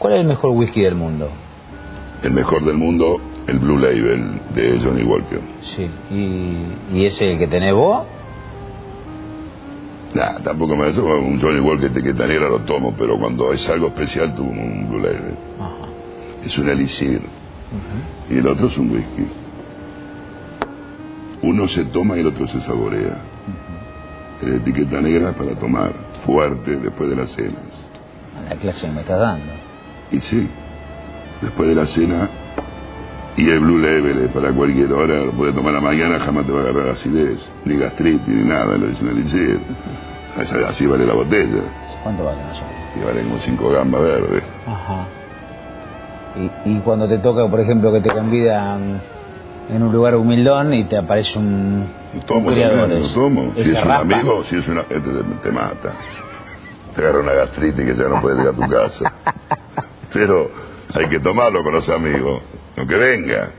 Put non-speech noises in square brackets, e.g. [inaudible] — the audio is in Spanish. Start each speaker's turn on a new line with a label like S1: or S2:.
S1: ¿Cuál es el mejor whisky del mundo?
S2: El mejor del mundo, el Blue Label de Johnny Walker.
S1: Sí. ¿Y, y ese que tenés vos?
S2: Nah, tampoco me eso, un Johnny Walker de que negra lo tomo, pero cuando es algo especial tomo un Blue Label.
S1: Ajá.
S2: Es un elixir. Y el otro es un whisky. Uno se toma y el otro se saborea. La etiqueta negra para tomar, fuerte, después de las cenas.
S1: A la clase que me estás dando.
S2: Y sí, después de la cena, y el Blue Level es para cualquier hora, lo puedes tomar a la mañana, jamás te va a agarrar acidez, ni gastritis, ni nada, lo un elixir. Así, vale la botella,
S1: ¿Cuánto vale menos?
S2: y vale como cinco gambas verdes.
S1: Ajá. Y, y cuando te toca, por ejemplo, que te convidan en un lugar humildón y te aparece un,
S2: tomo,
S1: un criador, es-
S2: tomo. Si es un amigo, si es una... Este te, te mata. Te agarra una gastritis que ya no puedes ir a tu casa. [laughs] Pero hay que tomarlo con los amigos, aunque venga.